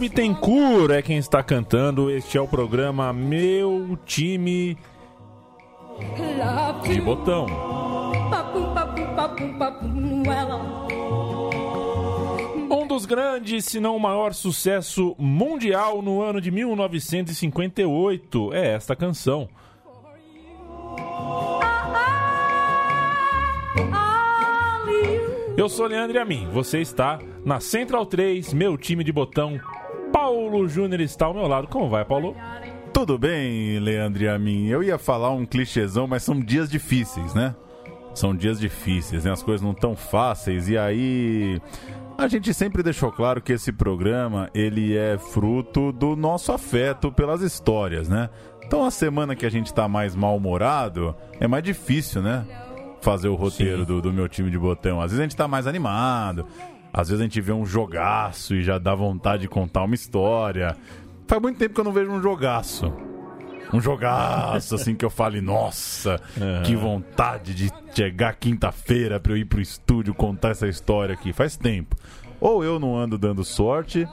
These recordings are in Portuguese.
Bittencourt é quem está cantando. Este é o programa Meu Time de. Botão. Um dos grandes, se não o maior sucesso mundial no ano de 1958 é esta canção. Eu sou Leandro e a mim. Você está na Central 3, meu time de botão. Paulo Júnior está ao meu lado. Como vai, Paulo? Tudo bem, Leandro e a mim. Eu ia falar um clichêzão, mas são dias difíceis, né? São dias difíceis, né? As coisas não tão fáceis. E aí, a gente sempre deixou claro que esse programa, ele é fruto do nosso afeto pelas histórias, né? Então, a semana que a gente tá mais mal-humorado, é mais difícil, né? Fazer o roteiro do, do meu time de botão. Às vezes a gente tá mais animado, às vezes a gente vê um jogaço e já dá vontade de contar uma história. Faz muito tempo que eu não vejo um jogaço. Um jogaço, assim, que eu fale, nossa, que vontade de chegar quinta-feira pra eu ir pro estúdio contar essa história aqui. Faz tempo. Ou eu não ando dando sorte,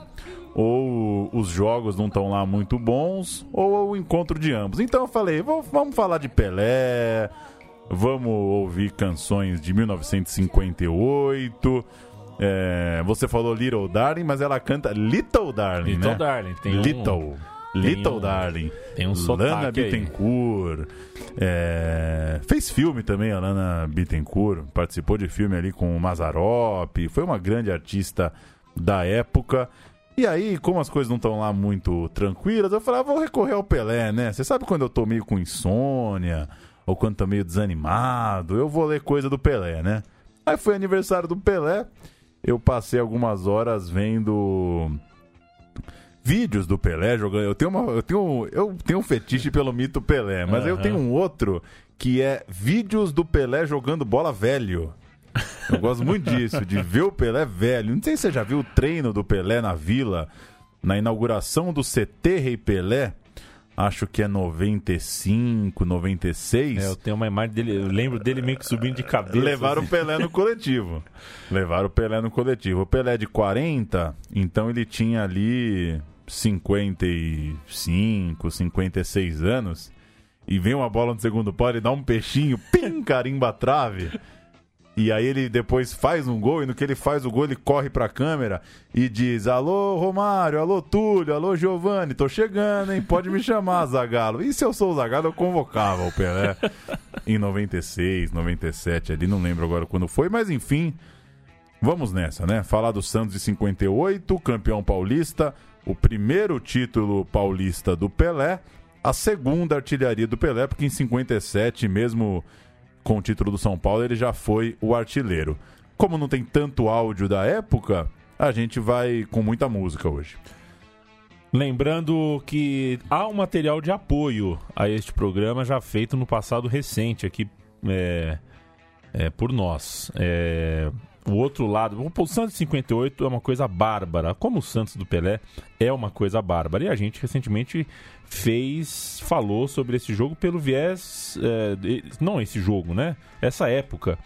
ou os jogos não estão lá muito bons, ou o encontro de ambos. Então eu falei, "Vou- vamos falar de Pelé, vamos ouvir canções de 1958. É, você falou Little Darling, mas ela canta Little Darling, Little né? Darling, tem um- Little. tem Little um- Darling. tem um Lana. Bittencourt. É, fez filme também, a Lana Bittencourt. Participou de filme ali com o Mazarop. Foi uma grande artista da época. E aí, como as coisas não estão lá muito tranquilas, eu falei, ah, vou recorrer ao Pelé, né? Você sabe quando eu tô meio com insônia, ou quando tô meio desanimado, eu vou ler coisa do Pelé, né? Aí foi aniversário do Pelé, eu passei algumas horas vendo vídeos do Pelé jogando. Eu tenho, uma, eu tenho, eu tenho um fetiche pelo mito Pelé, mas eu Aham. tenho um outro que é vídeos do Pelé jogando bola velho. Eu gosto muito disso, de ver o Pelé velho. Não sei se você já viu o treino do Pelé na Vila, na inauguração do CT Rei Pelé. Acho que é 95, 96. É, eu tenho uma imagem dele, eu lembro dele meio que subindo de cabeça. Levaram o assim. Pelé no coletivo. Levaram o Pelé no coletivo. O Pelé é de 40, então ele tinha ali 55, 56 anos. E vem uma bola no segundo pau, ele dá um peixinho, pim, carimba a trave. E aí ele depois faz um gol, e no que ele faz o gol, ele corre pra câmera e diz: Alô, Romário, alô, Túlio, alô, Giovanni, tô chegando, hein? Pode me chamar, Zagalo. E se eu sou o eu convocava o Pelé em 96, 97, ali, não lembro agora quando foi, mas enfim, vamos nessa, né? Falar do Santos de 58, campeão paulista, o primeiro título paulista do Pelé, a segunda artilharia do Pelé, porque em 57, mesmo com o título do São Paulo, ele já foi o artilheiro. Como não tem tanto áudio da época, a gente vai com muita música hoje. Lembrando que há um material de apoio a este programa já feito no passado recente aqui é, é, por nós. É, o outro lado, o Santos de 58 é uma coisa bárbara, como o Santos do Pelé é uma coisa bárbara. E a gente recentemente fez, falou sobre esse jogo pelo viés, é, não esse jogo, né? Essa época,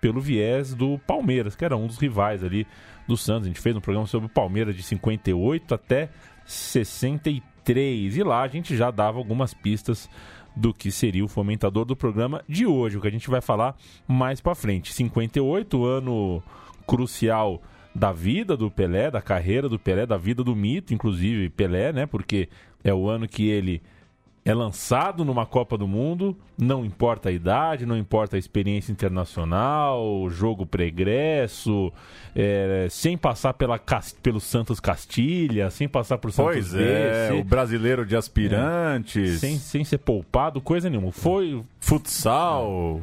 pelo viés do Palmeiras, que era um dos rivais ali do Santos. A gente fez um programa sobre o Palmeiras de 58 até 63. E lá a gente já dava algumas pistas do que seria o fomentador do programa de hoje, o que a gente vai falar mais pra frente. 58, ano crucial da vida do Pelé, da carreira do Pelé, da vida do mito, inclusive Pelé, né? Porque é o ano que ele é lançado numa Copa do Mundo, não importa a idade, não importa a experiência internacional, jogo pregresso, é, sem passar pela, pelo Santos Castilha, sem passar por Santos Pois B, é, sem, o brasileiro de aspirantes, sem, sem ser poupado, coisa nenhuma. Foi futsal.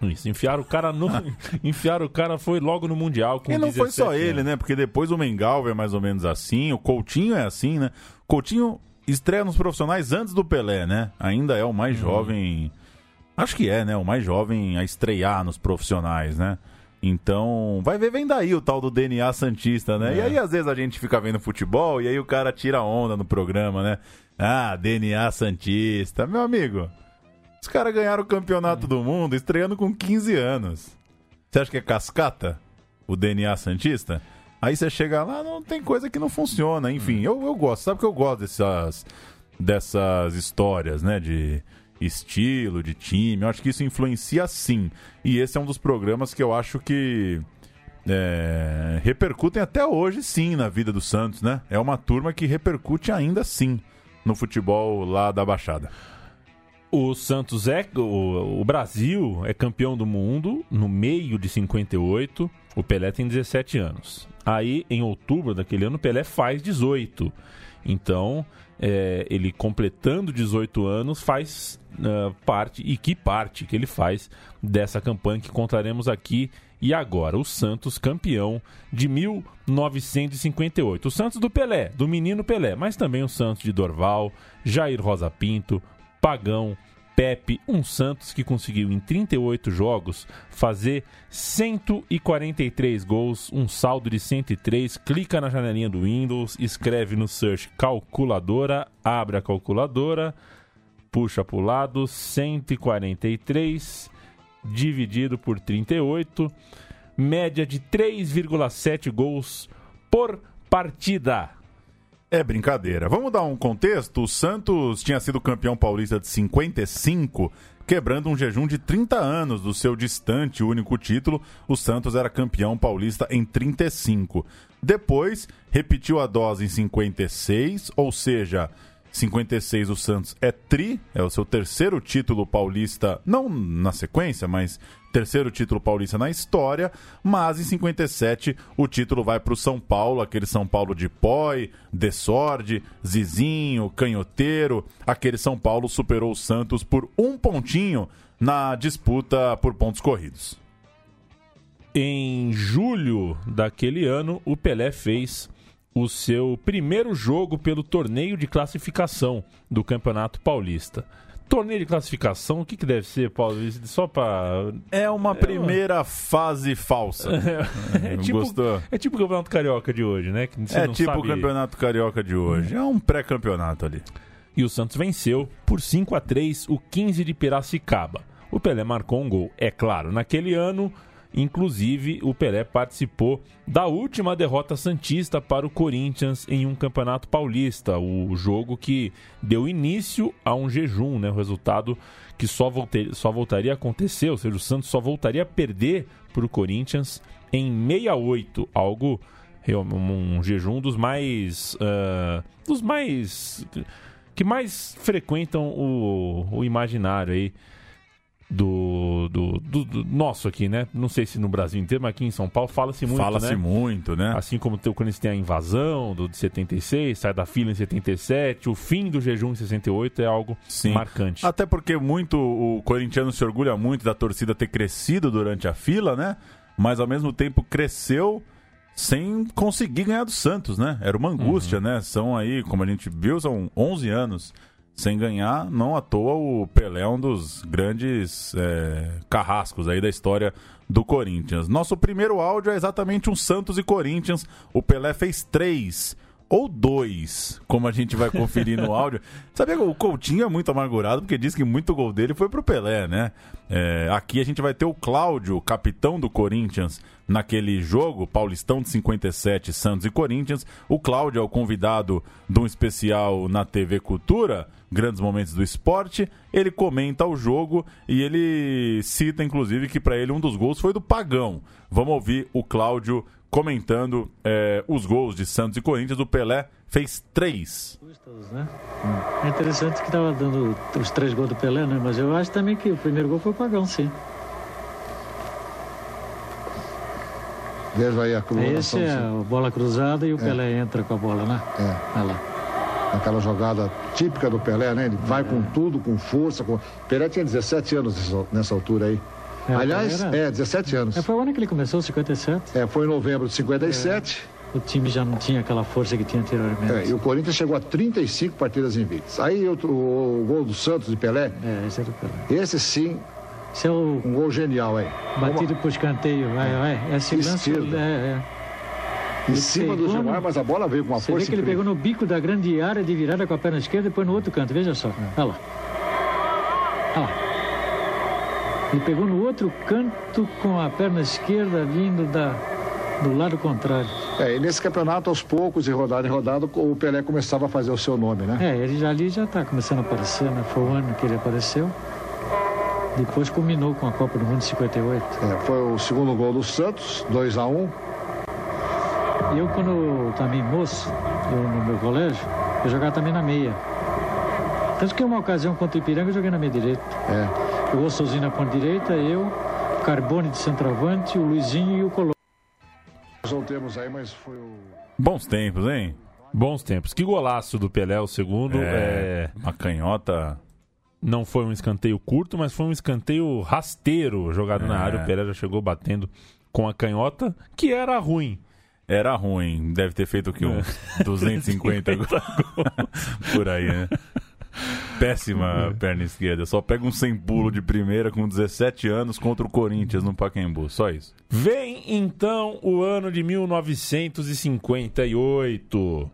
isso, enfiaram o cara no. enfiaram o cara, foi logo no Mundial com E não foi só 17 ele, anos. né? Porque depois o Mengalva é mais ou menos assim, o Coutinho é assim, né? Coutinho estreia nos profissionais antes do Pelé, né? Ainda é o Uhum. mais jovem. Acho que é, né? O mais jovem a estrear nos profissionais, né? Então, vai ver, vem daí o tal do DNA Santista, né? E É. aí, às vezes, a gente fica vendo futebol e aí o cara tira onda no programa, né? Ah, DNA Santista. Meu amigo, os caras ganharam o campeonato do mundo estreando com 15 anos. Você acha que é cascata? O DNA Santista? Aí você chega lá, não tem coisa que não funciona. Enfim, eu, eu gosto. Sabe que eu gosto dessas, dessas histórias, né? De estilo, de time. Eu acho que isso influencia sim. E esse é um dos programas que eu acho que é, repercutem até hoje sim na vida do Santos, né? É uma turma que repercute ainda sim no futebol lá da Baixada. O Santos é. O, o Brasil é campeão do mundo no meio de 58. O Pelé tem 17 anos. Aí, em outubro daquele ano, Pelé faz 18. Então, é, ele completando 18 anos, faz ah, parte. E que parte que ele faz dessa campanha que contaremos aqui e agora. O Santos campeão de 1958. O Santos do Pelé, do menino Pelé, mas também o Santos de Dorval, Jair Rosa Pinto, Pagão, Pepe, um Santos que conseguiu em 38 jogos fazer 143 gols, um saldo de 103. Clica na janelinha do Windows, escreve no search calculadora, abre a calculadora, puxa para o lado, 143 dividido por 38, média de 3,7 gols por partida. É brincadeira. Vamos dar um contexto? O Santos tinha sido campeão paulista de 55, quebrando um jejum de 30 anos do seu distante único título. O Santos era campeão paulista em 35. Depois, repetiu a dose em 56, ou seja, 56 o Santos é tri, é o seu terceiro título paulista, não na sequência, mas terceiro título paulista na história, mas em 57 o título vai para o São Paulo, aquele São Paulo de Poi, Desorde, Zizinho, Canhoteiro, aquele São Paulo superou o Santos por um pontinho na disputa por pontos corridos. Em julho daquele ano, o Pelé fez o seu primeiro jogo pelo torneio de classificação do Campeonato Paulista. Torneio de classificação, o que, que deve ser, Paulo? Só para. É uma primeira fase falsa. É tipo, Gostou? é tipo o Campeonato Carioca de hoje, né? É tipo sabe- o campeonato carioca de hoje. É um pré-campeonato ali. E o Santos venceu por 5 a 3 o 15 de Piracicaba. O Pelé marcou um gol, é claro. Naquele ano, inclusive, o Pelé participou da última derrota santista para o Corinthians em um campeonato paulista, o jogo que deu início a um jejum, né? O resultado que só, volte- só voltaria a acontecer, ou seja, o Santos só voltaria a perder para o Corinthians em 68, algo um jejum dos mais ah, dos mais que mais frequentam o, o imaginário aí do, do, do- do nosso aqui, né? Não sei se no Brasil inteiro, mas aqui em São Paulo fala-se muito, Fala-se né? muito, né? Assim como quando eles têm a invasão do de 76, sai da fila em 77, o fim do jejum em 68 é algo Sim. marcante. Até porque muito o corintiano se orgulha muito da torcida ter crescido durante a fila, né? Mas ao mesmo tempo cresceu sem conseguir ganhar do Santos, né? Era uma angústia, né? São aí, como a gente viu, são 11 anos sem ganhar. Não à toa o Pelé é um dos grandes é, carrascos aí da história do Corinthians. Nosso primeiro áudio é exatamente um Santos e Corinthians. O Pelé fez três ou dois, como a gente vai conferir no áudio. Sabia que o Coutinho é muito amargurado porque diz que muito gol dele foi pro Pelé, né? É, aqui a gente vai ter o Cláudio, capitão do Corinthians, naquele jogo, Paulistão de 57, Santos e Corinthians. O Cláudio é o convidado de um especial na TV Cultura, Grandes Momentos do Esporte. Ele comenta o jogo e ele cita, inclusive, que para ele um dos gols foi do Pagão. Vamos ouvir o Cláudio comentando é, os gols de Santos e Corinthians. O Pelé fez três. Né? É interessante que estava dando os três gols do Pelé, né? Mas eu acho também que o primeiro gol foi o Pagão, sim. Veja aí a Esse colocação. é a bola cruzada e o Pelé entra com a bola, né? É. Olha lá. Aquela jogada típica do Pelé, né? Ele vai com tudo, com força. Com... Pelé tinha 17 anos nessa, altura aí. É, Aliás, é, 17 anos. É, foi o ano que ele começou, 57. É, foi em novembro de 57. O time já não tinha aquela força que tinha anteriormente. É, e o Corinthians chegou a 35 partidas invictas. Aí o, o, o gol do Santos de Pelé, É, esse era o Pelé. esse sim, É o um gol genial aí. batido pro escanteio. Vai, vai. Esse lance. É, é. Em Ele cima do Gilmar, no- mas a bola veio com uma Você vê força que ele incrível. pegou no bico da grande área de virada com a perna esquerda e põe no outro canto. Veja só. Olha lá. Olha lá. Ele pegou no outro canto com a perna esquerda vindo da, do lado contrário. É, e nesse campeonato, aos poucos, e rodada em rodada, o Pelé começava a fazer o seu nome, né? É, ele já ali já está começando a aparecer, né? Foi o ano que ele apareceu. Depois culminou com a Copa do Mundo de 58. É, foi o segundo gol do Santos, 2 a 1 Eu, quando também moço, eu, no meu colégio, eu jogava também na meia. Tanto que uma ocasião contra o Ipiranga eu joguei na meia direita. É. O Ossozinho na ponta direita, eu, Carbone de centroavante, o Luizinho e o Colombo. Nós não temos aí, mas foi o. Bons tempos, hein? Bons tempos. Que golaço do Pelé, o segundo. É, Uma canhota. Não foi um escanteio curto, mas foi um escanteio rasteiro jogado na É. área. O já chegou batendo com a canhota, que era ruim. Era ruim. Deve ter feito o quê? Uns 250 gols. Por aí, né? Péssima perna esquerda. Só pega um sem pulo de primeira com 17 anos contra o Corinthians no Pacaembu. Só isso. Vem então o ano de 1958.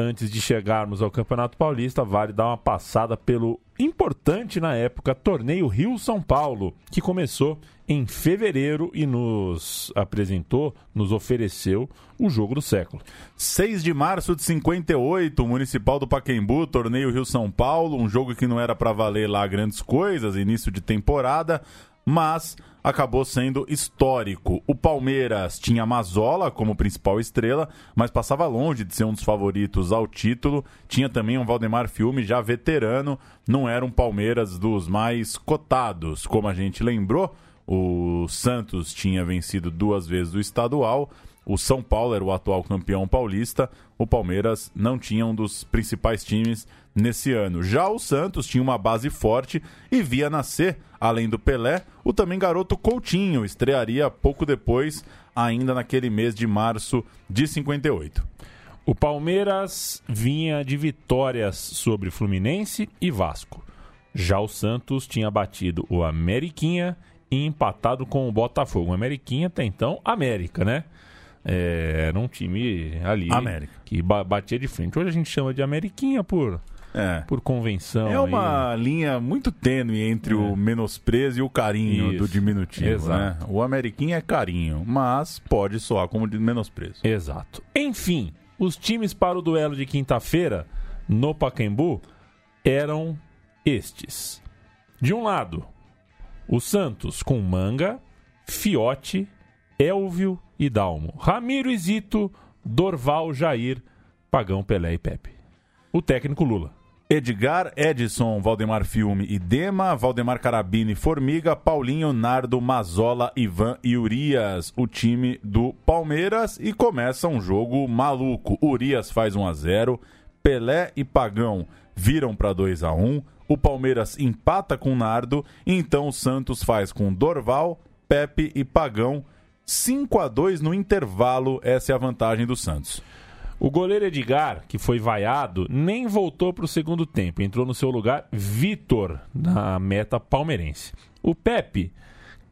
Antes de chegarmos ao Campeonato Paulista, vale dar uma passada pelo importante na época torneio Rio-São Paulo, que começou em fevereiro e nos apresentou, nos ofereceu o jogo do século. 6 de março de 58, Municipal do Pacaembu, torneio Rio-São Paulo, um jogo que não era pra valer lá grandes coisas, início de temporada, mas acabou sendo histórico. O Palmeiras tinha Mazola como principal estrela, mas passava longe de ser um dos favoritos ao título. Tinha também um Valdemar Filme já veterano, não era um Palmeiras dos mais cotados, como a gente lembrou. O Santos tinha vencido duas vezes o estadual. O São Paulo era o atual campeão paulista. O Palmeiras não tinha um dos principais times nesse ano. Já o Santos tinha uma base forte e via nascer, além do Pelé, o também garoto Coutinho. Estrearia pouco depois, ainda naquele mês de março de 58. O Palmeiras vinha de vitórias sobre Fluminense e Vasco. Já o Santos tinha batido o Ameriquinha e empatado com o Botafogo. O Ameriquinha até então, América, né? É, era um time ali América. que ba- batia de frente. Hoje a gente chama de Ameriquinha por, É. por convenção. É aí. uma linha muito tênue entre o menosprezo e o carinho Isso. do diminutivo. Exato. Né? O Ameriquinha é carinho, mas pode soar como de menosprezo. Exato. Enfim, os times para o duelo de quinta-feira no Pacaembu eram estes. De um lado, o Santos com Manga, Fiote, Elvio e Dalmo. Ramiro e Zito, Dorval, Jair, Pagão, Pelé e Pepe. O técnico Lula. Edgar, Edson, Valdemar Filme e Dema, Valdemar Carabini, Formiga, Paulinho, Nardo, Mazola, Ivan e Urias, o time do Palmeiras e começa um jogo maluco. Urias faz 1 a 0, Pelé e Pagão viram para 2 a 1, o Palmeiras empata com Nardo, então o Santos faz com Dorval, Pepe e Pagão 5 a 2 no intervalo. Essa é a vantagem do Santos. O goleiro Edgar, que foi vaiado, nem voltou para o segundo tempo. Entrou no seu lugar Vitor, na meta palmeirense. O Pepe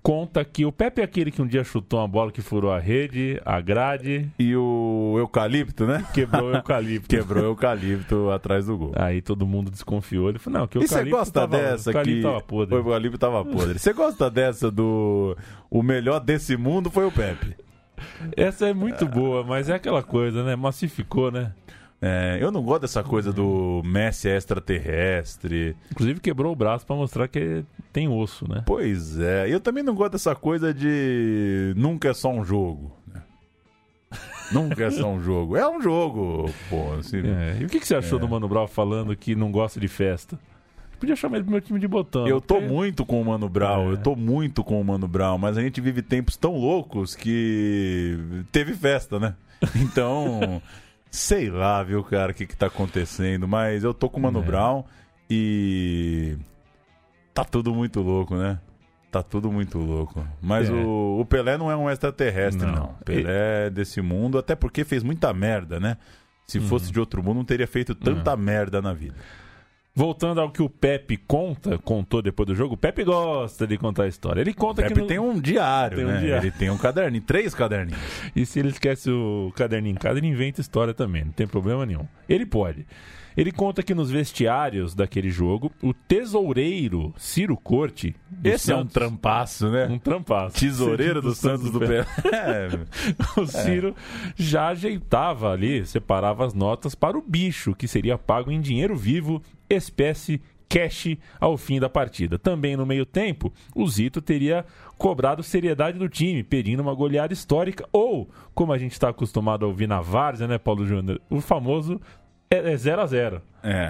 conta que o Pepe é aquele que um dia chutou uma bola que furou a rede, a grade, E o eucalipto, né? quebrou o eucalipto. Quebrou o eucalipto atrás do gol. Aí todo mundo desconfiou. Ele falou, não, que o E você eucalipto gosta tava, dessa o eucalipto que tava podre. o eucalipto tava podre. Você gosta dessa do o melhor desse mundo foi o Pepe. Essa é muito boa, mas é aquela coisa, né? Massificou, né? É, eu não gosto dessa coisa do Messi extraterrestre. Inclusive quebrou o braço para mostrar que tem osso, né? Pois é, eu também não gosto dessa coisa de nunca é só um jogo. né? Nunca é só um jogo. É um jogo, pô. Assim, É, E o que, que você achou do Mano Brown falando que não gosta de festa? Podia chamar ele pro meu time de botão. Eu tô porque- muito com o Mano Brown, É. eu tô muito com o Mano Brown, mas a gente vive tempos tão loucos que teve festa, né? Então, sei lá, viu, cara, o que que tá acontecendo, mas eu tô com o Mano É. Brown e tá tudo muito louco, né? Tá tudo muito louco. Mas É. o, o Pelé não é um extraterrestre, Não. não. Pelé é desse mundo, até porque fez muita merda, né? Se Uhum. fosse de outro mundo, não teria feito tanta merda na vida. Voltando ao que o Pepe conta, contou depois do jogo, o Pepe gosta de contar a história. Ele conta Pepe que. no- tem um diário, Tem um né? diário. Ele tem um caderninho, três caderninhos. E se ele esquece o caderninho em casa, ele inventa história também, não tem problema nenhum. Ele pode. Ele conta que nos vestiários daquele jogo, o tesoureiro Ciro Corte. do Esse é um Santos- trampaço, né? Um trampaço. Tesoureiro do Santos do Pelé. É, O Ciro já ajeitava ali, separava as notas para o bicho, que seria pago em dinheiro vivo, espécie cash ao fim da partida. Também no meio tempo, o Zito teria cobrado seriedade do time, pedindo uma goleada histórica, ou, como a gente está acostumado a ouvir na Várzea, né, Paulo Júnior? O famoso é 0x0. é.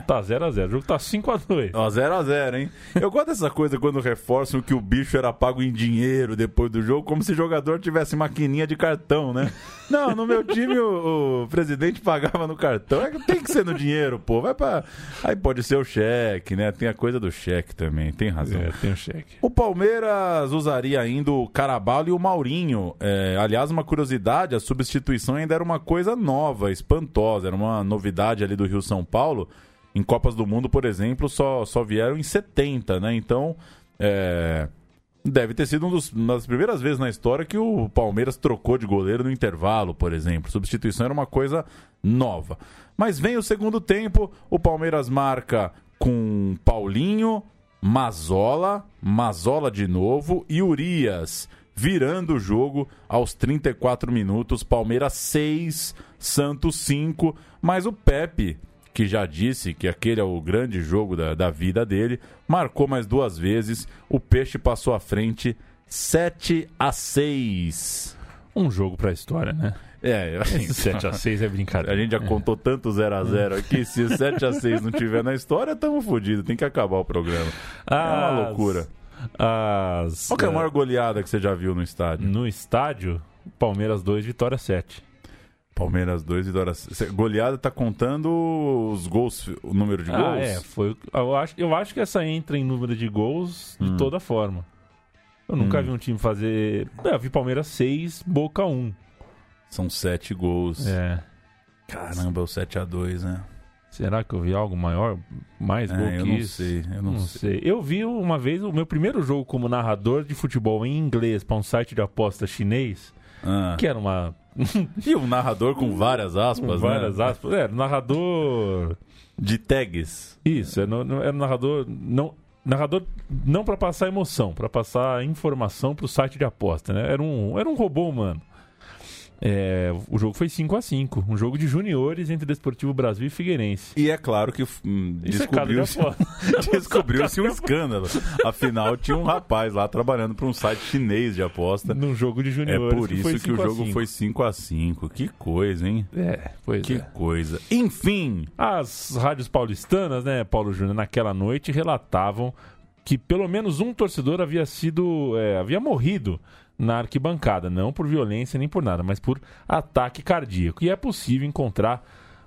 Tá 0x0. O jogo tá 5x2. Ó, 0x0, hein? Eu gosto dessa coisa quando reforçam que o bicho era pago em dinheiro depois do jogo, como se o jogador tivesse maquininha de cartão, né? Não, no meu time o, o presidente pagava no cartão. É tem que ser no dinheiro, pô. Vai pra... Aí pode ser o cheque, né? Tem a coisa do cheque também, tem razão. É, tem o cheque. O Palmeiras usaria ainda o Carabalo e o Maurinho. É, aliás, uma curiosidade, a substituição ainda era uma coisa nova, espantosa. Era uma novidade ali do Rio São Paulo. Em Copas do Mundo, por exemplo, só, só vieram em 70, né? Então, é, deve ter sido um uma das primeiras vezes na história que o Palmeiras trocou de goleiro no intervalo, por exemplo. Substituição era uma coisa nova. Mas vem o segundo tempo, o Palmeiras marca com Paulinho, Mazola, Mazola de novo e Urias, virando o jogo aos 34 minutos. Palmeiras 6, Santos 5, mas o Pepe, que já disse que aquele é o grande jogo da, da vida dele, marcou mais duas vezes. O Peixe passou à frente 7 a 6. Um jogo pra história, né? É, assim, Esse 7x6 é brincadeira. a gente já contou tanto 0x0 aqui. Se 7x6 não tiver na história, tamo fodido. Tem que acabar o programa. É uma loucura. As, Qual que é a eh, maior goleada que você já viu no estádio? No estádio, Palmeiras 2, Vitória 7. Palmeiras 2 e Dora. Cê- Goleada tá contando os gols, o número de gols? Ah, é, foi. Eu acho, eu acho que essa entra em número de gols de Hum. toda forma. Eu nunca vi um time fazer. É, eu vi Palmeiras 6, Boca 1. São 7 gols. É. Caramba, é o 7x2, né? Será que eu vi algo maior? Mais gol É, que eu não isso? sei, eu não, Não sei. sei. Eu vi uma vez o meu primeiro jogo como narrador de futebol em inglês para um site de aposta chinês, Ah. que era uma. E um narrador com várias aspas, com várias né? aspas. É, narrador. De tags. Isso, era, no- era um narrador. Não, narrador não para passar emoção, para passar informação para o site de aposta, né? Era um, era um robô humano. É, o jogo foi 5 a 5 um jogo de juniores entre Desportivo Brasil e Figueirense. E é claro que hum, é descobriu-se aposta. descobriu-se um escândalo. Afinal, tinha um rapaz lá trabalhando para um site chinês de aposta. Num jogo de É juniores. por isso foi que o 5 a jogo 5. foi 5 a 5 Que coisa, hein? É, pois Que é. coisa. Enfim, As rádios paulistanas, né, Paulo Júnior, naquela noite relatavam que pelo menos um torcedor havia sido. é, havia morrido na arquibancada, não por violência nem por nada, mas por ataque cardíaco. E é possível encontrar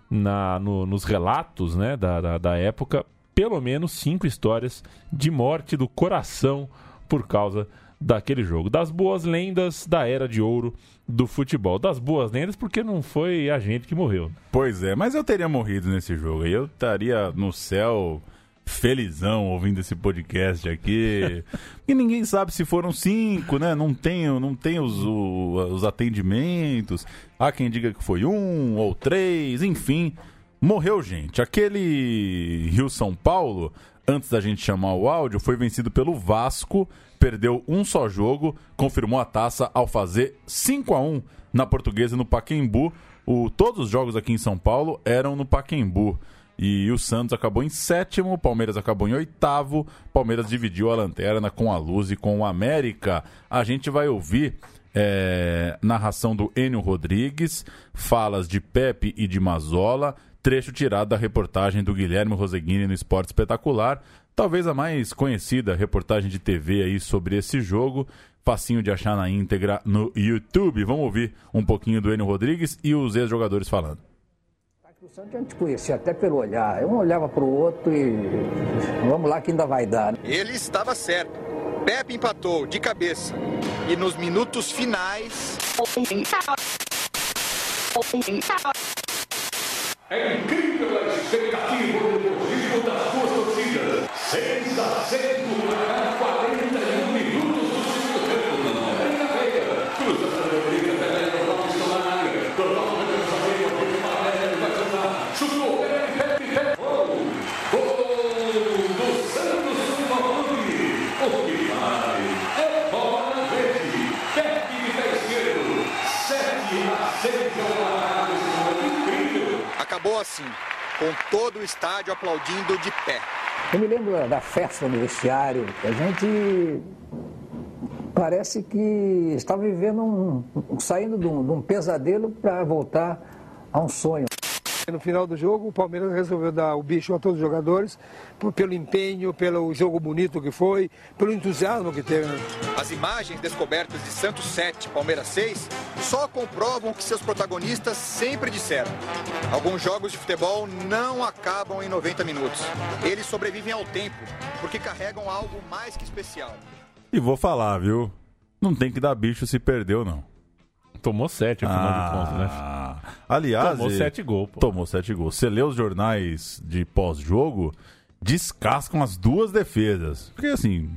na, no- nos relatos né, da, da, da época pelo menos cinco histórias de morte do coração por causa daquele jogo. Das boas lendas da era de ouro do futebol. Das boas lendas porque não foi a gente que morreu. pois é, mas eu teria morrido nesse jogo. Eu estaria no céu felizão ouvindo esse podcast aqui. e ninguém sabe se foram cinco, né? Não tem, não tem os, os atendimentos. Há quem diga que foi um ou três, enfim. Morreu gente. Aquele Rio-São Paulo, antes da gente chamar o áudio, foi vencido pelo Vasco, perdeu um só jogo, confirmou a taça ao fazer 5 a 1 na Portuguesa no Paquembu. O, todos os jogos aqui em São Paulo eram no Paquembu. E o Santos acabou em sétimo, o Palmeiras acabou em oitavo, Palmeiras dividiu a lanterna com a Luz e com o América. A gente vai ouvir É, narração do Enio Rodrigues, falas de Pepe e de Mazola, trecho tirado da reportagem do Guilherme Roseguini no Esporte Espetacular, talvez a mais conhecida reportagem de TV aí sobre esse jogo, facinho de achar na íntegra no YouTube. Vamos ouvir um pouquinho do Enio Rodrigues e os ex-jogadores falando. O Santos a gente conhecia até pelo olhar. Um olhava para o outro e vamos lá que ainda vai dar. Né? Ele estava certo. Pepe empatou de cabeça. E nos minutos finais. É incrível a expectativa do das sua torcidas. 6 a 0 40 minutos. Acabou assim, com todo o estádio aplaudindo de pé. Eu me lembro da festa no vestiário. A gente parece que estava vivendo um, saindo de um, de um pesadelo para voltar a um sonho. No final do jogo, o Palmeiras resolveu dar o bicho a todos os jogadores, por- pelo empenho, pelo jogo bonito que foi, pelo entusiasmo que teve. As imagens descobertas de Santos 7, Palmeiras 6 só comprovam o que seus protagonistas sempre disseram. Alguns jogos de futebol não acabam em 90 minutos. Eles sobrevivem ao tempo, porque carregam algo mais que especial. E vou falar, viu? Não tem que dar bicho se perdeu, não. Tomou sete, afinal de contas, né? Ah, aliás, Tomou sete gols, pô. Tomou sete gols. Você lê os jornais de pós-jogo, descascam as duas defesas. Porque assim,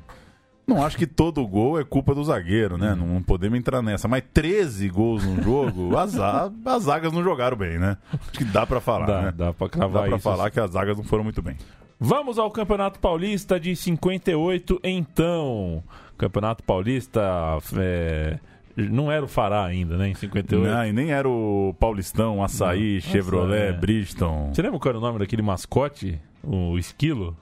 não acho que todo gol é culpa do zagueiro, né? Não, não podemos entrar nessa. Mas 13 gols no jogo, as, as zagas não jogaram bem, né? Acho que dá pra falar, Dá, né? dá pra cravar Dá pra isso. falar que as zagas não foram muito bem. Vamos ao Campeonato Paulista de 58, então. Campeonato Paulista é, não era o Fará ainda, né? Em 58. Não, e nem era o Paulistão, Açaí, Não. Chevrolet, Nossa, é. Bridgestone. Você lembra qual era o nome daquele mascote? O esquilo?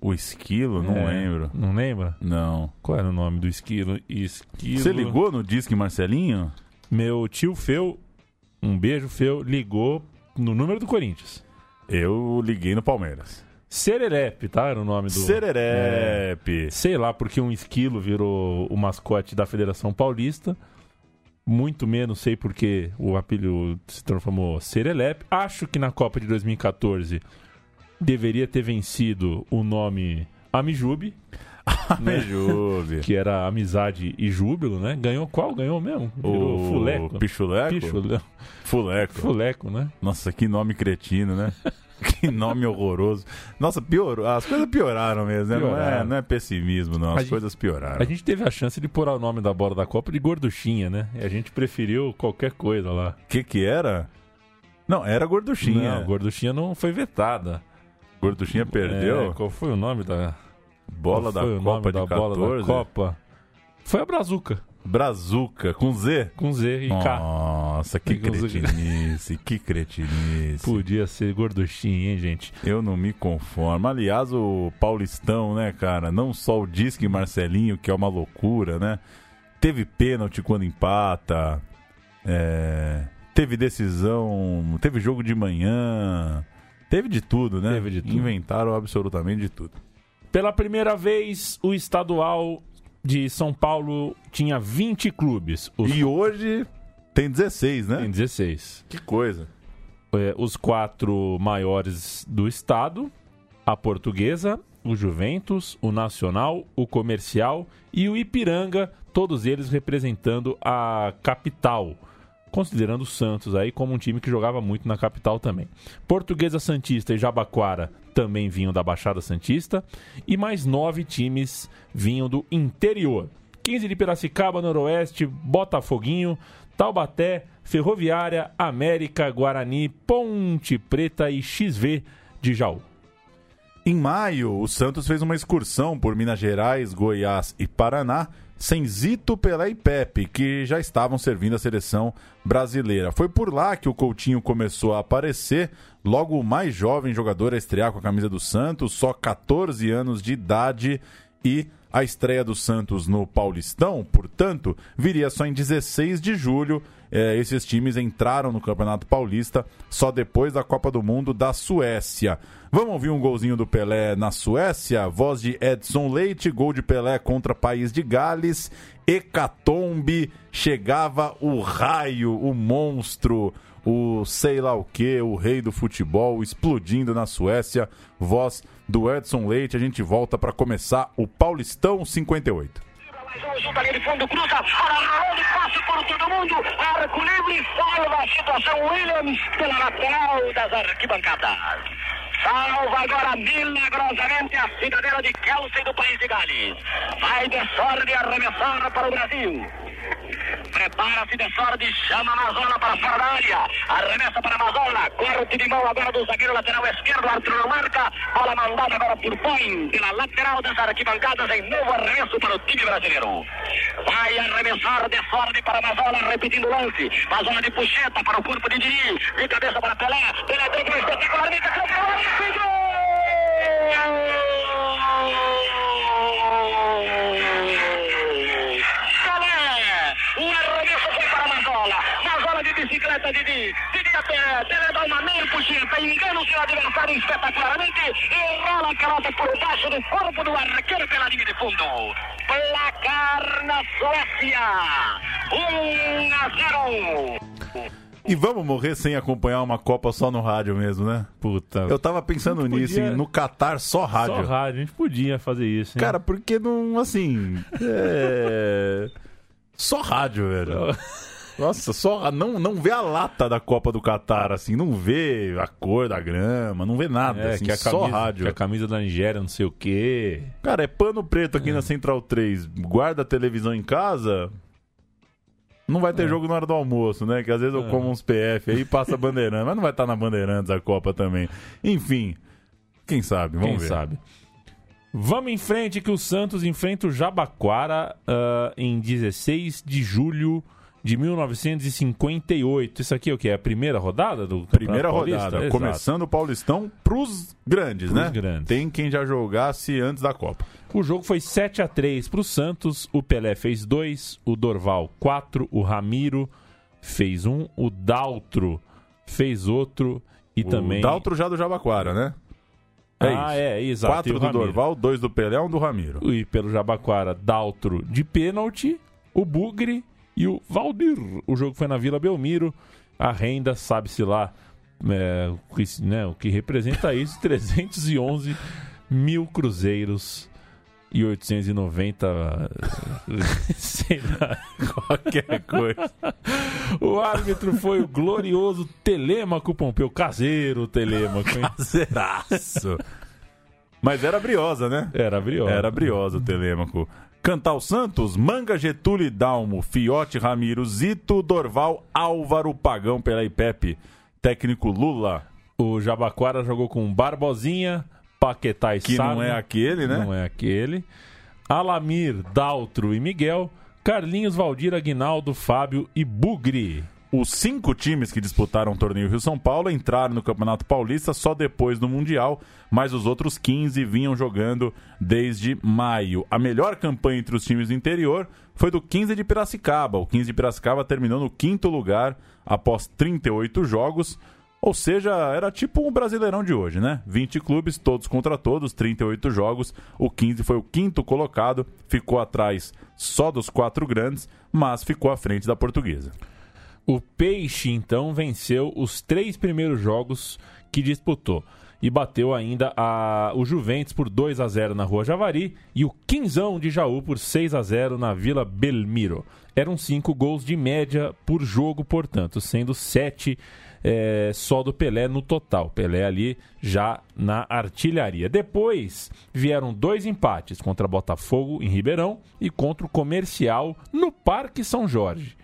O esquilo? Não É, lembro. Não lembra? Não. Qual era o nome do esquilo? Esquilo. Você ligou no Disque Marcelinho? Meu tio Feu, um beijo Feu, ligou no número do Corinthians. Eu liguei no Palmeiras. Serelepe, tá? Era o nome do. Serelepe. É, sei lá porque um esquilo virou o mascote da Federação Paulista. Muito menos sei porque o apelido se transformou Serelepe. Acho que na Copa de 2014 deveria ter vencido o nome Amijube, Me Juve. que era amizade e júbilo, né? Ganhou qual? Ganhou mesmo? Virou O Fuleco. Pichuleco? Pichule- Fuleco. Fuleco, né? Nossa, que nome cretino, né? que nome horroroso. Nossa, piorou. As coisas pioraram mesmo, né? Não é, Pioraram. não é pessimismo, não. As A gente- coisas pioraram. A gente teve a chance de pôr o nome da bola da Copa de gorduchinha, né? E a gente preferiu qualquer coisa lá. O que que era? Não, era gorduchinha. Não, gorduchinha não foi vetada. Gorduchinha perdeu. É, qual foi o nome da bola da Copa de da 14. bola da Copa? Foi a Brazuca, Brazuca, com Z. com Z e K. Nossa, que cretinice, que cretinice. Podia ser gorduchinha, hein, gente? Eu não me conformo. Aliás, o Paulistão, né, cara? Não só o Disque Marcelinho, que é uma loucura, né? Teve pênalti quando empata. é, Teve decisão. Teve jogo de manhã. Teve de tudo, né? Teve de tudo. Inventaram absolutamente de tudo. Pela primeira vez, o estadual de São Paulo tinha 20 clubes. Os E hoje tem 16, né? tem 16. Que coisa. É, os quatro maiores do estado: a Portuguesa, o Juventus, o Nacional, o Comercial e o Ipiranga, todos eles representando a capital. Considerando o Santos aí como um time que jogava muito na capital também. Portuguesa Santista e Jabaquara também vinham da Baixada Santista. E mais nove times vinham do interior. 15 de Piracicaba, Noroeste, Botafoguinho, Taubaté, Ferroviária, América, Guarani, Ponte Preta e XV de Jaú. Em maio, o Santos fez uma excursão por Minas Gerais, Goiás e Paraná, sem Zito, Pelé e Pepe, que já estavam servindo a seleção brasileira. Foi por lá que o Coutinho começou a aparecer, logo o mais jovem jogador a estrear com a camisa do Santos, só 14 anos de idade, e A estreia do Santos no Paulistão, portanto, viria só em 16 de julho. É, esses times entraram no Campeonato Paulista só depois da Copa do Mundo da Suécia. Vamos ouvir um golzinho do Pelé na Suécia? Voz de Edson Leite, gol de Pelé contra País de Gales. Hecatombe, chegava o raio, o monstro, o sei lá o que, o rei do futebol explodindo na Suécia. Voz do Edson Leite. A gente volta para começar o Paulistão 58. Junta ali de fundo, cruza, Araújo, passe por todo mundo, arco livre, salva a situação, Williams pela lateral das arquibancadas. Salva agora milagrosamente a cidadela de Kelsey do País de Gales. Vai de sorte arremessar para o Brasil. Prepara-se de sorte, chama a Mazola para fora da área. Arremessa para a Mazola. Corte de mão agora do zagueiro lateral esquerdo. Arthur não marca. Bola mandada agora por Põe pela lateral das arquibancadas em novo arremesso para o time brasileiro. Vai arremessar de sorte para a Mazola, repetindo o lance. Mazola de puxeta para o corpo de Dini. De cabeça para Pelé. Pelé drible espetacularmente. Pelé! O arremesso foi para Mazola. Mazola de bicicleta, Didi. Didi a pé. Pelé dá uma meia puxeta. Engana o seu adversário espetacularmente. E rola a calota por baixo do corpo do arqueiro pela linha de fundo. Placar na Suécia. 1 a 0. E vamos morrer sem acompanhar uma Copa só no rádio mesmo, né? Puta. Eu tava pensando Não nisso, podia- em no Catar só rádio. Só rádio, a gente podia fazer isso, hein? Cara, porque não, assim. É. Só rádio, velho. Nossa, só. Não, não vê a lata da Copa do Catar, assim. Não vê a cor da grama, não vê nada. É, assim, que a só camisa, rádio. que a camisa da Nigéria, não sei o quê. Cara, é pano preto aqui na Central 3. Guarda a televisão em casa. Não vai ter jogo na hora do almoço, né? Que às vezes eu É. como uns PF aí e passa Bandeirantes. Mas não vai estar na Bandeirantes a Copa também. Enfim, quem sabe? Vamos Quem ver. sabe? Vamos em frente que o Santos enfrenta o Jabaquara ah, em 16 de julho de 1958. Isso aqui é o que? É a primeira rodada do Primeira Paulista? rodada, Exato. começando o Paulistão pros grandes, Pros né? grandes. Tem quem já jogasse antes da Copa. O jogo foi 7 a 3 pro Santos. O Pelé fez 2, o Dorval 4, o Ramiro fez um, o Daltro fez outro e o também Daltro já do Jabaquara, né? É Ah, isso. é, exato. Quatro o do Ramiro. Dorval, dois do Pelé, um do Ramiro. e pelo Jabaquara, Daltro de pênalti, o Bugre e o Valdir. O jogo foi na Vila Belmiro. A renda, sabe-se lá é, o, que, né, o que representa isso: 311 mil cruzeiros e 890. sei lá, qualquer coisa. O árbitro foi o glorioso Telêmaco Pompeu, caseiro Telêmaco, hein? Zeraço. Mas era briosa, né? Era briosa. Era briosa o Telêmaco. Cantal Santos, Manga, Getúlio Dalmo, Fiote, Ramiro, Zito, Dorval, Álvaro, Pagão, Pelé e Pepe. Técnico Lula, O Jabaquara jogou com Barbosinha, Paquetá e que não é aquele, né? Não é aquele. Alamir, Daltro e Miguel. Carlinhos, Valdir, Aguinaldo, Fábio e Bugre. Os cinco times que disputaram o torneio Rio-São Paulo entraram no Campeonato Paulista só depois do Mundial, mas os outros 15 vinham jogando desde maio. A melhor campanha entre os times do interior foi do 15 de Piracicaba. O 15 de Piracicaba terminou no quinto lugar após 38 jogos. Ou seja, era tipo um brasileirão de hoje, né? 20 clubes, todos contra todos, 38 jogos. O 15 foi o quinto colocado, ficou atrás só dos quatro grandes, mas ficou à frente da portuguesa. O Peixe, então, venceu os três primeiros jogos que disputou. E bateu ainda a, o Juventus por 2 a 0 na Rua Javari e o Quinzão de Jaú por 6 a 0 na Vila Belmiro. Eram cinco gols de média por jogo, portanto, sendo sete é, só do Pelé no total. Pelé ali já na artilharia. Depois vieram dois empates contra Botafogo em Ribeirão e contra o Comercial no Parque São Jorge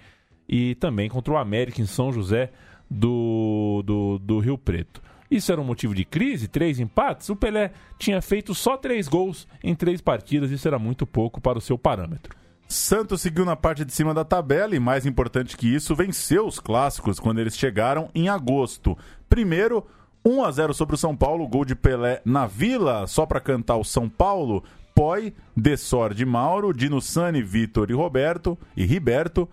e também contra o América em São José do, do, do Rio Preto. Isso era um motivo de crise? Três empates? O Pelé tinha feito só três gols em três partidas, isso era muito pouco para o seu parâmetro. Santos seguiu na parte de cima da tabela e, mais importante que isso, venceu os clássicos quando eles chegaram em agosto. Primeiro, 1 a 0 sobre o São Paulo, gol de Pelé na Vila, só para cantar o São Paulo. Poi, Dessor de Mauro, Dinussani, Vitor e Roberto e Riberto,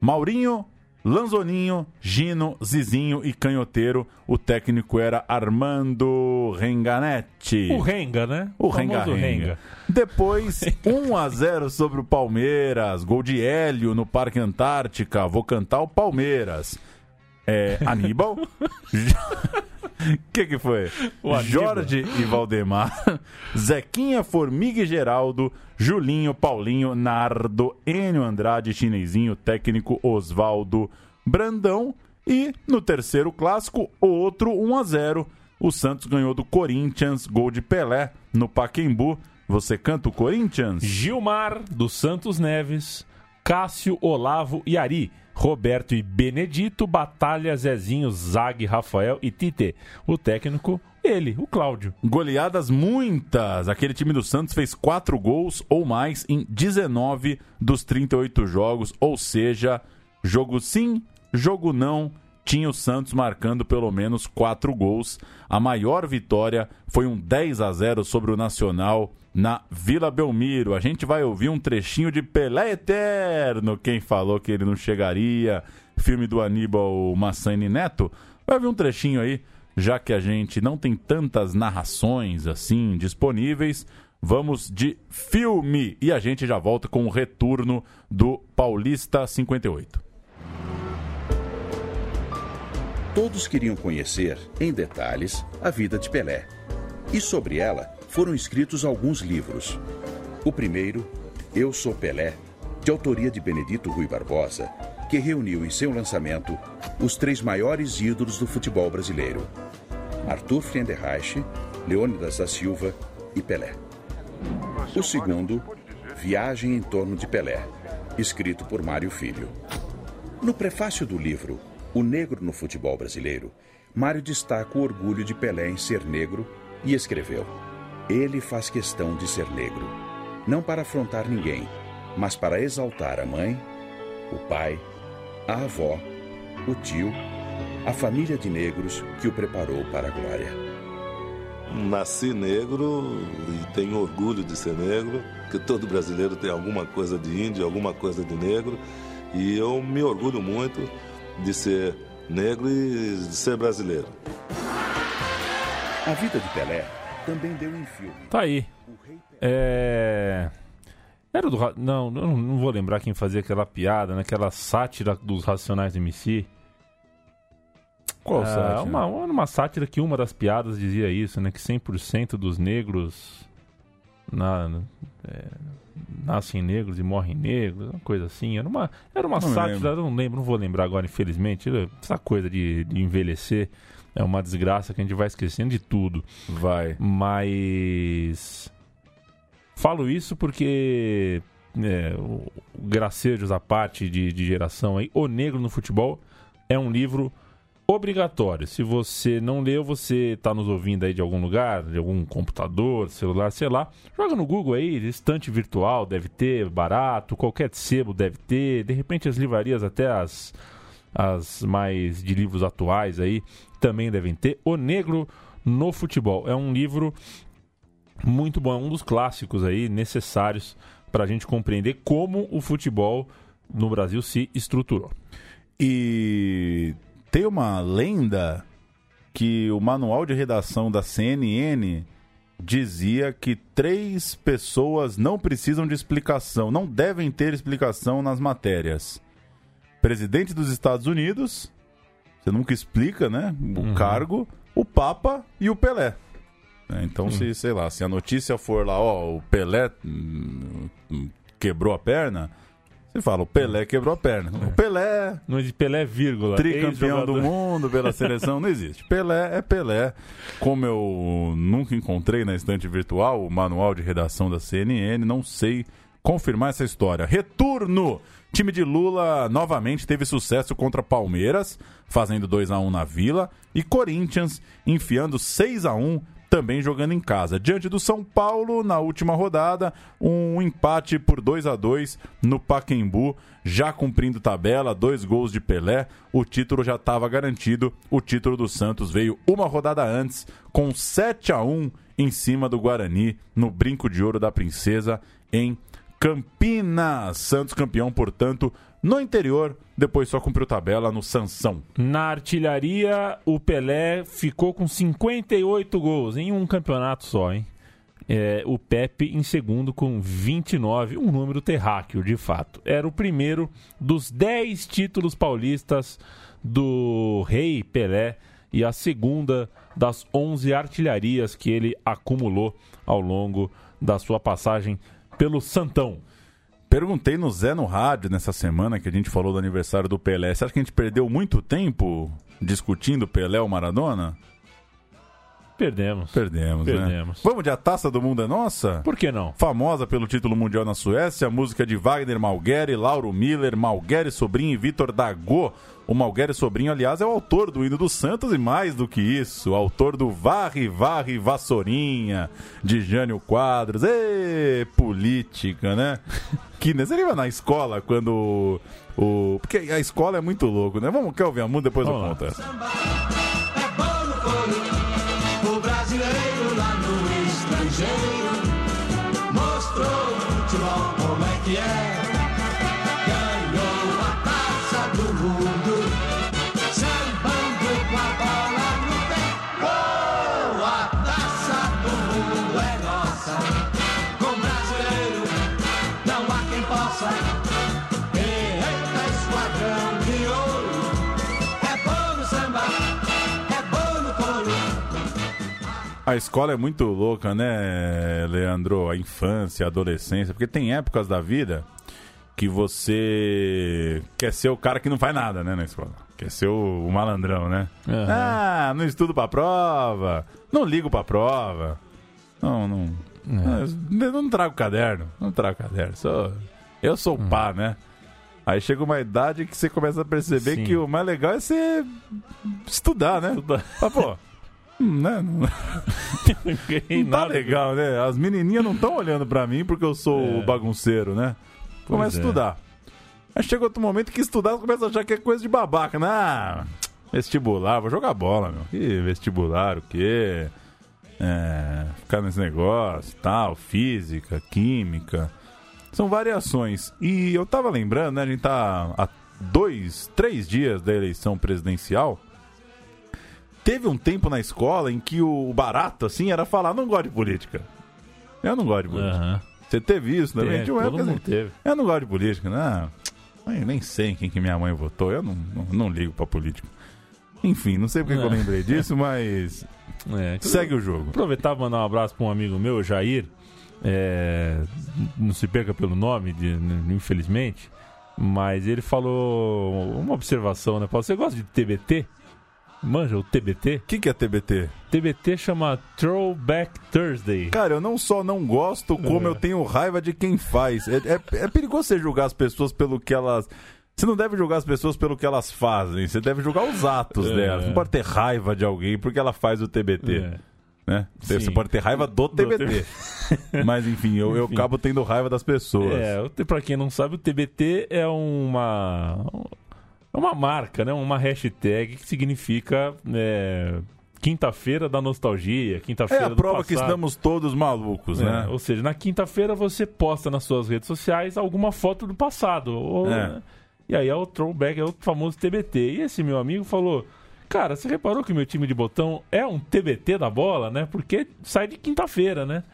Maurinho, Lanzoninho, Gino, Zizinho e Canhoteiro. O técnico era Armando Renganetti. O Renga, né? O famoso Renga Renga. Depois, 1 a 0 sobre o Palmeiras. Gol de Hélio no Parque Antártica. Vou cantar o Palmeiras. É, Aníbal. O que, que foi? Jorge e Valdemar. Zequinha, Formiga e Geraldo. Julinho, Paulinho, Nardo, Enio Andrade, Chinesinho, técnico Oswaldo Brandão. E no terceiro clássico, outro 1 a 0 O Santos ganhou do Corinthians, gol de Pelé no Paquembu. Você canta o Corinthians? Gilmar, dos Santos Neves, Cássio, Olavo e Ari, Roberto e Benedito, Batalha, Zezinho, Zag, Rafael e Tite. O técnico, ele, o Cláudio. Goleadas muitas. Aquele time do Santos fez 4 gols ou mais em 19 dos 38 jogos, ou seja, jogo sim, jogo não. Tinha o Santos marcando pelo menos 4 gols. A maior vitória foi um 10 a 0 sobre o Nacional na Vila Belmiro. A gente vai ouvir um trechinho de Pelé Eterno. Quem falou que ele não chegaria? Filme do Aníbal Massani Neto. Vai ouvir um trechinho aí já que a gente não tem tantas narrações assim disponíveis, vamos de filme e a gente já volta com o retorno do Paulista 58. Todos queriam conhecer, em detalhes, a vida de Pelé. E sobre ela foram escritos alguns livros. O primeiro, Eu Sou Pelé, de autoria de Benedito Rui Barbosa, que reuniu em seu lançamento os três maiores ídolos do futebol brasileiro: Arthur Friedenreich, Leônidas da Silva e Pelé. O segundo, Viagem em torno de Pelé, escrito por Mário Filho. No prefácio do livro O Negro no Futebol Brasileiro, Mário destaca o orgulho de Pelé em ser negro e escreveu: Ele faz questão de ser negro, não para afrontar ninguém, mas para exaltar a mãe, o pai, a avó, o tio, a família de negros que o preparou para a glória. Nasci negro e tenho orgulho de ser negro, que todo brasileiro tem alguma coisa de índio, alguma coisa de negro, e eu me orgulho muito de ser negro e de ser brasileiro. A vida de Pelé também deu em filme. Tá aí. É. Era do. Ra- Não, eu não vou lembrar quem fazia aquela piada, né? Aquela sátira dos Racionais MC. Qual Ah, sátira? Uma, uma, uma sátira que uma das piadas dizia isso, né? Que 100% dos negros na, é, nascem negros e morrem negros, uma coisa assim. Era uma, era uma Não sátira, não lembro, não vou lembrar agora, infelizmente. Essa coisa de, de envelhecer é uma desgraça que a gente vai esquecendo de tudo. Vai. Mas. Falo isso porque. É, o, o gracejos à parte de, de geração aí, O Negro no Futebol é um livro obrigatório. Se você não leu, você está nos ouvindo aí de algum lugar, de algum computador, celular, sei lá. Joga no Google aí, estante virtual deve ter, barato, qualquer sebo deve ter. De repente as livrarias, até as, as mais de livros atuais aí, também devem ter. O Negro no Futebol. É um livro muito bom, é um dos clássicos aí necessários para a gente compreender como o futebol no Brasil se estruturou. E tem uma lenda que o manual de redação da CNN dizia que três pessoas não precisam de explicação, não devem ter explicação nas matérias. Presidente dos Estados Unidos, você nunca explica, né? O cargo, o Papa e o Pelé. É, Então, se, sei lá, se a notícia for lá, ó, o Pelé hum, quebrou a perna, você fala, o Pelé quebrou a perna. O Pelé Não existe Pelé, vírgula. tricampeão do mundo pela seleção, não existe. Pelé é Pelé. Como eu nunca encontrei na estante virtual o manual de redação da CNN, não sei confirmar essa história. Retorno! Time de Lula novamente teve sucesso contra Palmeiras, fazendo 2 a 1 na Vila, e Corinthians enfiando 6 a 1 também jogando em casa. Diante do São Paulo, na última rodada, um empate por 2 a 2 no Paquembu, já cumprindo tabela, dois gols de Pelé, o título já estava garantido. O título do Santos veio uma rodada antes, com 7 a 1 em cima do Guarani, no Brinco de Ouro da Princesa, em Campinas. Santos campeão, portanto, no interior, depois só cumpriu tabela no Sansão. Na artilharia, o Pelé ficou com 58 gols em um campeonato só, hein? É, o Pepe em segundo com 29, um número terráqueo, de fato. Era o primeiro dos 10 títulos paulistas do Rei Pelé e a segunda das 11 artilharias que ele acumulou ao longo da sua passagem pelo Santão. Perguntei no Zé no rádio nessa semana que a gente falou do aniversário do Pelé. Você acha que a gente perdeu muito tempo discutindo Pelé ou Maradona? Perdemos. Perdemos, Perdemos. né? Vamos de A Taça do Mundo é Nossa? Por que não? Famosa pelo título mundial na Suécia, música de Wagner Malgueri, Lauro Miller, Malgueri Sobrinho e Vitor Dagô. O Malgueri Sobrinho, aliás, é o autor do hino do Santos e mais do que isso, autor do Varre, Varre, Vassourinha, de Jânio Quadros. Ê, política, né? que né? Você lembra na escola quando o... Porque a escola é muito louco, né? Vamos, quer ouvir a música? Depois eu Vamos conto essa. O A escola é muito louca, né, Leandro? A infância, a adolescência, porque tem épocas da vida que você quer ser o cara que não faz nada, né, na escola. Quer ser o, o malandrão, né? Aham. Ah, não estudo pra prova, não ligo pra prova. Não, não. Eu não trago caderno, não trago caderno. Sou, eu sou o pá, né? Aí chega uma idade que você começa a perceber Sim. que o mais legal é você estudar, né? Ah, pô, né? Não- não tá nada. legal, né? As menininhas não estão olhando pra mim porque eu sou É. bagunceiro, né? Pois Começa a é. estudar. Aí chega outro momento que estudar começa a achar que é coisa de babaca, né? Ah, vestibular, vou jogar bola, meu. Que vestibular, o quê? É, ficar nesse negócio, tal, física, química. São variações. E eu tava lembrando, né? A gente tá há dois, três dias da eleição presidencial. Teve um tempo na escola em que o barato, assim, era falar, não gosto de política. Eu não gosto de política. Aham. Você teve isso também? Teve, uma época mundo assim, teve. Eu não gosto de política, né? Eu nem sei em quem que minha mãe votou. Eu não, não, não ligo pra política. Enfim, não sei porque que eu É. lembrei disso, mas É, segue o jogo. Aproveitar e mandar um abraço para um amigo meu, Jair. É, não se perca pelo nome, de- infelizmente. Mas ele falou uma observação, né? Paulo? Você gosta de TBT? Manja o TBT? O que, que é TBT? TBT chama Throwback Thursday. Cara, eu não só não gosto, como É. eu tenho raiva de quem faz. É, é, é perigoso você julgar as pessoas pelo que elas. Você não deve julgar as pessoas pelo que elas fazem, você deve julgar os atos É. delas. Não pode ter raiva de alguém porque ela faz o TBT. É. Né? Você pode ter raiva do TBT. Mas enfim, eu, eu Enfim. acabo tendo raiva das pessoas. É, pra quem não sabe, o TBT é uma. É uma marca, né? Uma hashtag que significa é, quinta-feira da nostalgia, É quinta-feira a do prova que passado. estamos todos malucos, É, né? Ou seja, na quinta-feira você posta nas suas redes sociais alguma foto do passado. Ou, É. E aí é o throwback, é o famoso TBT. E esse meu amigo falou: Cara, você reparou que meu time de botão é um TBT da bola, né? Porque sai de quinta-feira, né?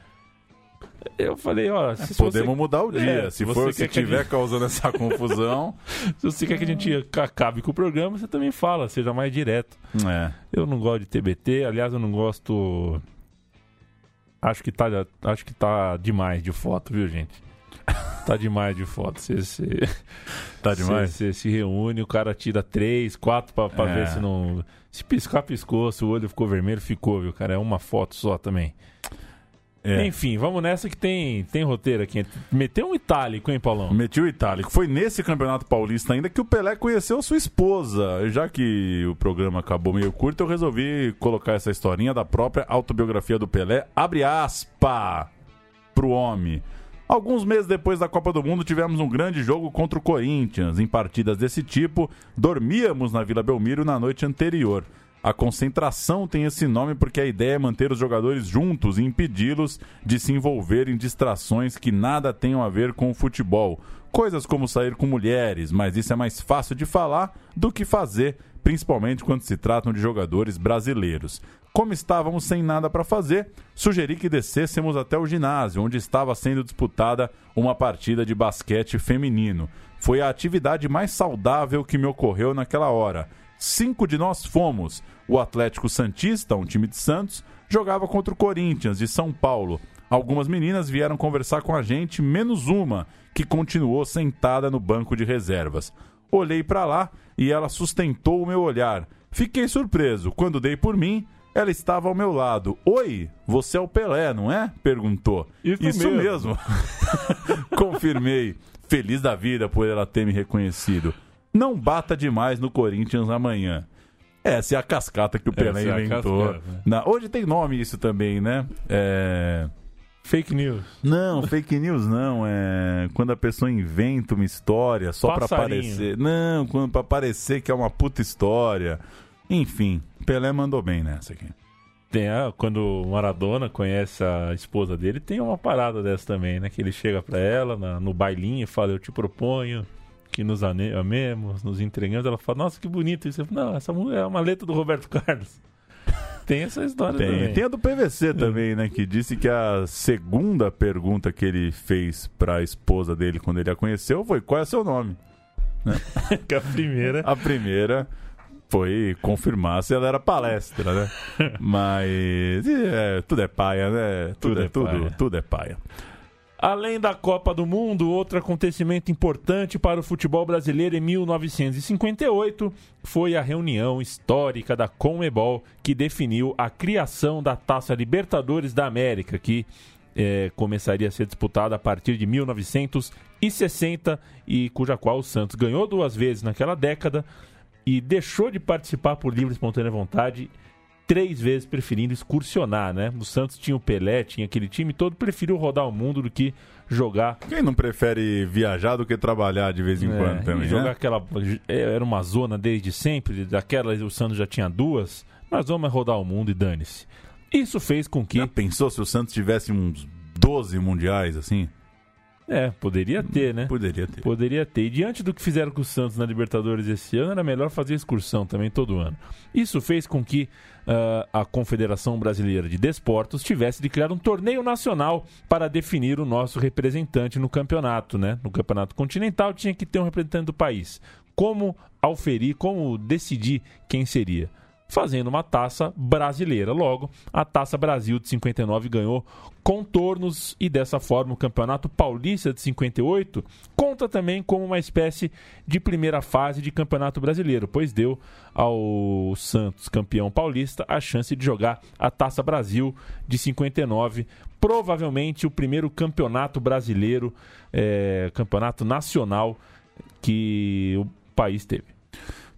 Eu falei, ó, se Podemos você- mudar o dia. É, se você for, se quer que a tiver gente- causando essa confusão. Se você quer que a gente acabe com o programa, você também fala, seja mais direto. É. Eu não gosto de TBT, aliás, eu não gosto. Acho que tá, acho que tá demais de foto, viu, gente? Tá demais de foto. Você, você... Tá demais? Você se reúne, o cara tira três, quatro pra, pra É. ver se não. Se piscar, piscou. Se o olho ficou vermelho, ficou, viu, cara? É uma foto só também. É. Enfim, vamos nessa que tem, tem roteiro aqui. Meteu um itálico, hein, Paulão? Meti o itálico. Foi nesse Campeonato Paulista ainda que o Pelé conheceu sua esposa. Já que o programa acabou meio curto, eu resolvi colocar essa historinha da própria autobiografia do Pelé. Abre aspa pro homem. Alguns meses depois da Copa do Mundo, tivemos um grande jogo contra o Corinthians. Em partidas desse tipo, dormíamos na Vila Belmiro na noite anterior. A concentração tem esse nome porque a ideia é manter os jogadores juntos e impedi-los de se envolver em distrações que nada tenham a ver com o futebol. Coisas como sair com mulheres, mas isso é mais fácil de falar do que fazer, principalmente quando se tratam de jogadores brasileiros. Como estávamos sem nada para fazer, sugeri que descêssemos até o ginásio, onde estava sendo disputada uma partida de basquete feminino. Foi a atividade mais saudável que me ocorreu naquela hora. Cinco de nós fomos. O Atlético Santista, um time de Santos, jogava contra o Corinthians, de São Paulo. Algumas meninas vieram conversar com a gente, menos uma, que continuou sentada no banco de reservas. Olhei para lá e ela sustentou o meu olhar. Fiquei surpreso. Quando dei por mim, ela estava ao meu lado. Oi, você é o Pelé, não é? Perguntou. Isso mesmo. mesmo. Confirmei. Feliz da vida por ela ter me reconhecido. Não bata demais no Corinthians amanhã. Essa é a cascata que o Pelé Essa é inventou. cascata, né? Na- hoje tem nome isso também, né? É... Fake news. Não, fake news não. É quando a pessoa inventa uma história só pra Passarinho. parecer. Não, quando pra parecer que é uma puta história. Enfim, Pelé mandou bem nessa aqui. Tem a, quando o Maradona conhece a esposa dele, tem uma parada dessa também, né? Que ele chega pra ela na- no bailinho e fala: Eu te proponho que nos amemos, nos entregamos. Ela fala: Nossa, que bonito isso. Eu falo, Não, essa é uma letra do Roberto Carlos. Tem essa história Tem, também. tem a do PVC também, né? Que disse que a segunda pergunta que ele fez pra esposa dele quando ele a conheceu foi: Qual é seu nome? Né? que a primeira. A primeira foi confirmar se ela era palestra, né? Mas é, tudo é paia, né? Tudo, Tudo é, é tudo, paia. tudo é paia. Além da Copa do Mundo, outro acontecimento importante para o futebol brasileiro em 1958 foi a reunião histórica da Conmebol que definiu a criação da Taça Libertadores da América, que eh, começaria a ser disputada a partir de 1960 e cuja qual o Santos ganhou duas vezes naquela década e deixou de participar por livre e espontânea vontade três vezes preferindo excursionar, né? O Santos tinha o Pelé, tinha aquele time todo, preferiu rodar o mundo do que jogar. Quem não prefere viajar do que trabalhar de vez em É, quando também, jogar né? aquela. é, Era uma zona desde sempre, daquela o Santos já tinha duas. Nós vamos é rodar o mundo e dane-se. Isso fez com que. Já pensou se o Santos tivesse uns 12 mundiais assim? É, poderia ter, né? Poderia ter. Poderia ter. E diante do que fizeram com o Santos na Libertadores esse ano, era melhor fazer excursão também todo ano. Isso fez com que ah, a Confederação Brasileira de Desportos tivesse de criar um torneio nacional para definir o nosso representante no campeonato, né? No campeonato continental tinha que ter um representante do país. Como auferir, como decidir quem seria? Fazendo uma taça brasileira. Logo, a Taça Brasil de 59 ganhou contornos e dessa forma o Campeonato Paulista de 58 conta também como uma espécie de primeira fase de Campeonato Brasileiro, pois deu ao Santos, campeão paulista, a chance de jogar a Taça Brasil de 59, provavelmente o primeiro campeonato brasileiro, eh, campeonato nacional que o país teve.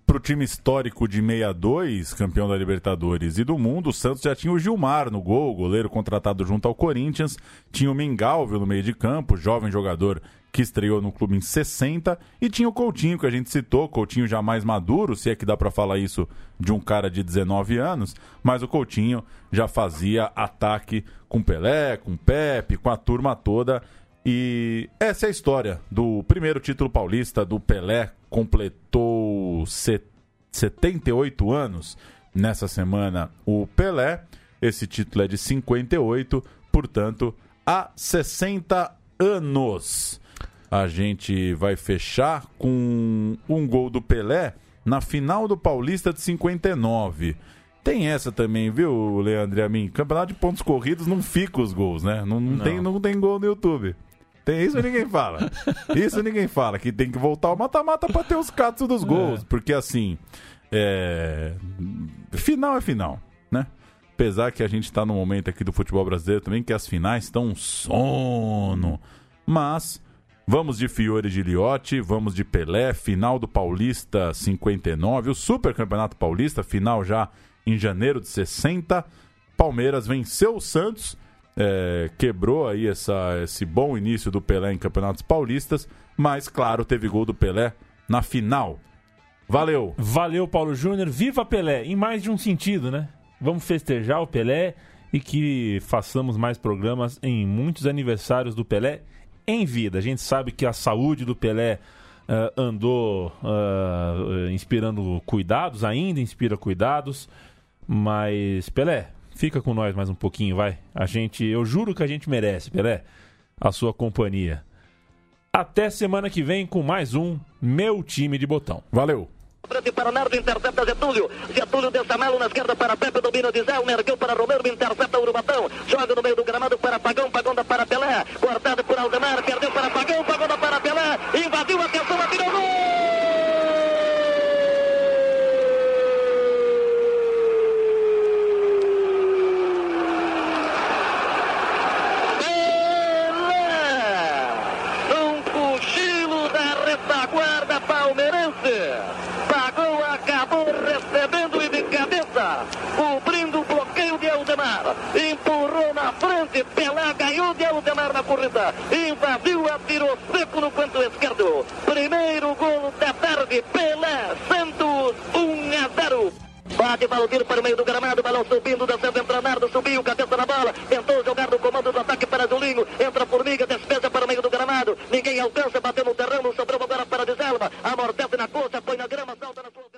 Pro time histórico de 62, campeão da Libertadores e do mundo, o Santos já tinha o Gilmar no gol, goleiro contratado junto ao Corinthians, tinha o Mengalvio no meio de campo, jovem jogador que estreou no clube em 60, e tinha o Coutinho, que a gente citou, Coutinho já mais maduro, se é que dá pra falar isso de um cara de 19 anos, mas o Coutinho já fazia ataque com Pelé, com Pepe, com a turma toda, e essa é a história do primeiro título paulista do Pelé. Completou se- 78 anos nessa semana o Pelé. Esse título é de 58, portanto, há 60 anos. A gente vai fechar com um gol do Pelé na final do Paulista de 59. Tem essa também, viu, Leandro e a mim? Campeonato de pontos corridos não fica os gols, né? Não, não Não. Tem, não tem gol no YouTube. Tem isso ninguém fala. Isso ninguém fala, que tem que voltar o mata-mata pra ter os catos dos gols. Porque assim, é... final é final, né? Apesar que a gente está no momento aqui do futebol brasileiro também que as finais estão um sono. Mas vamos de Fiore de Liotti, vamos de Pelé, final do Paulista 59, o Super Campeonato Paulista, final já em janeiro de 60. Palmeiras venceu o Santos, é, quebrou aí essa, esse bom início do Pelé em campeonatos paulistas, mas claro, teve gol do Pelé na final. Valeu! Valeu, Paulo Júnior. Viva Pelé! Em mais de um sentido, né? Vamos festejar o Pelé e que façamos mais programas em muitos aniversários do Pelé em vida. A gente sabe que a saúde do Pelé ah, andou ah, inspirando cuidados, ainda inspira cuidados, mas Pelé, fica com nós mais um pouquinho, vai. A gente, eu juro que a gente merece, Pelé, a sua companhia. Até semana que vem com mais um Meu Time de Botão. Valeu! Para Nardo, intercepta Getúlio. Getúlio dessa Melo na esquerda para Pepe, domina de Zé, ergueu para Romero, intercepta Urubatão. Joga no meio do gramado para Pagão, Pagão dá para Pelé. Cortado por Aldemar, perdeu para Pagão, Pagão dá para Pelé. Invadiu, atenção, atirou gol! Um cochilo da retaguarda palmeirense. Pagou, acabou recebendo e de cabeça, cobrindo o bloqueio de Aldemar. Empurrou na frente, Pelé ganhou de Aldemar na corrida. Invadiu, atirou seco no canto esquerdo. Primeiro gol da tarde, Pelé Santos, 1 a 0. Bate Valdir para o meio do gramado, balão subindo, descendo, entra Nardo, subiu, cabeça na bola, tentou jogar no comando do ataque para Julinho, entra Formiga, despesa para o meio do gramado, ninguém alcança, bateu no terreno, sobrou agora para Deselma, amortece na coxa, põe na grama, salta na sua...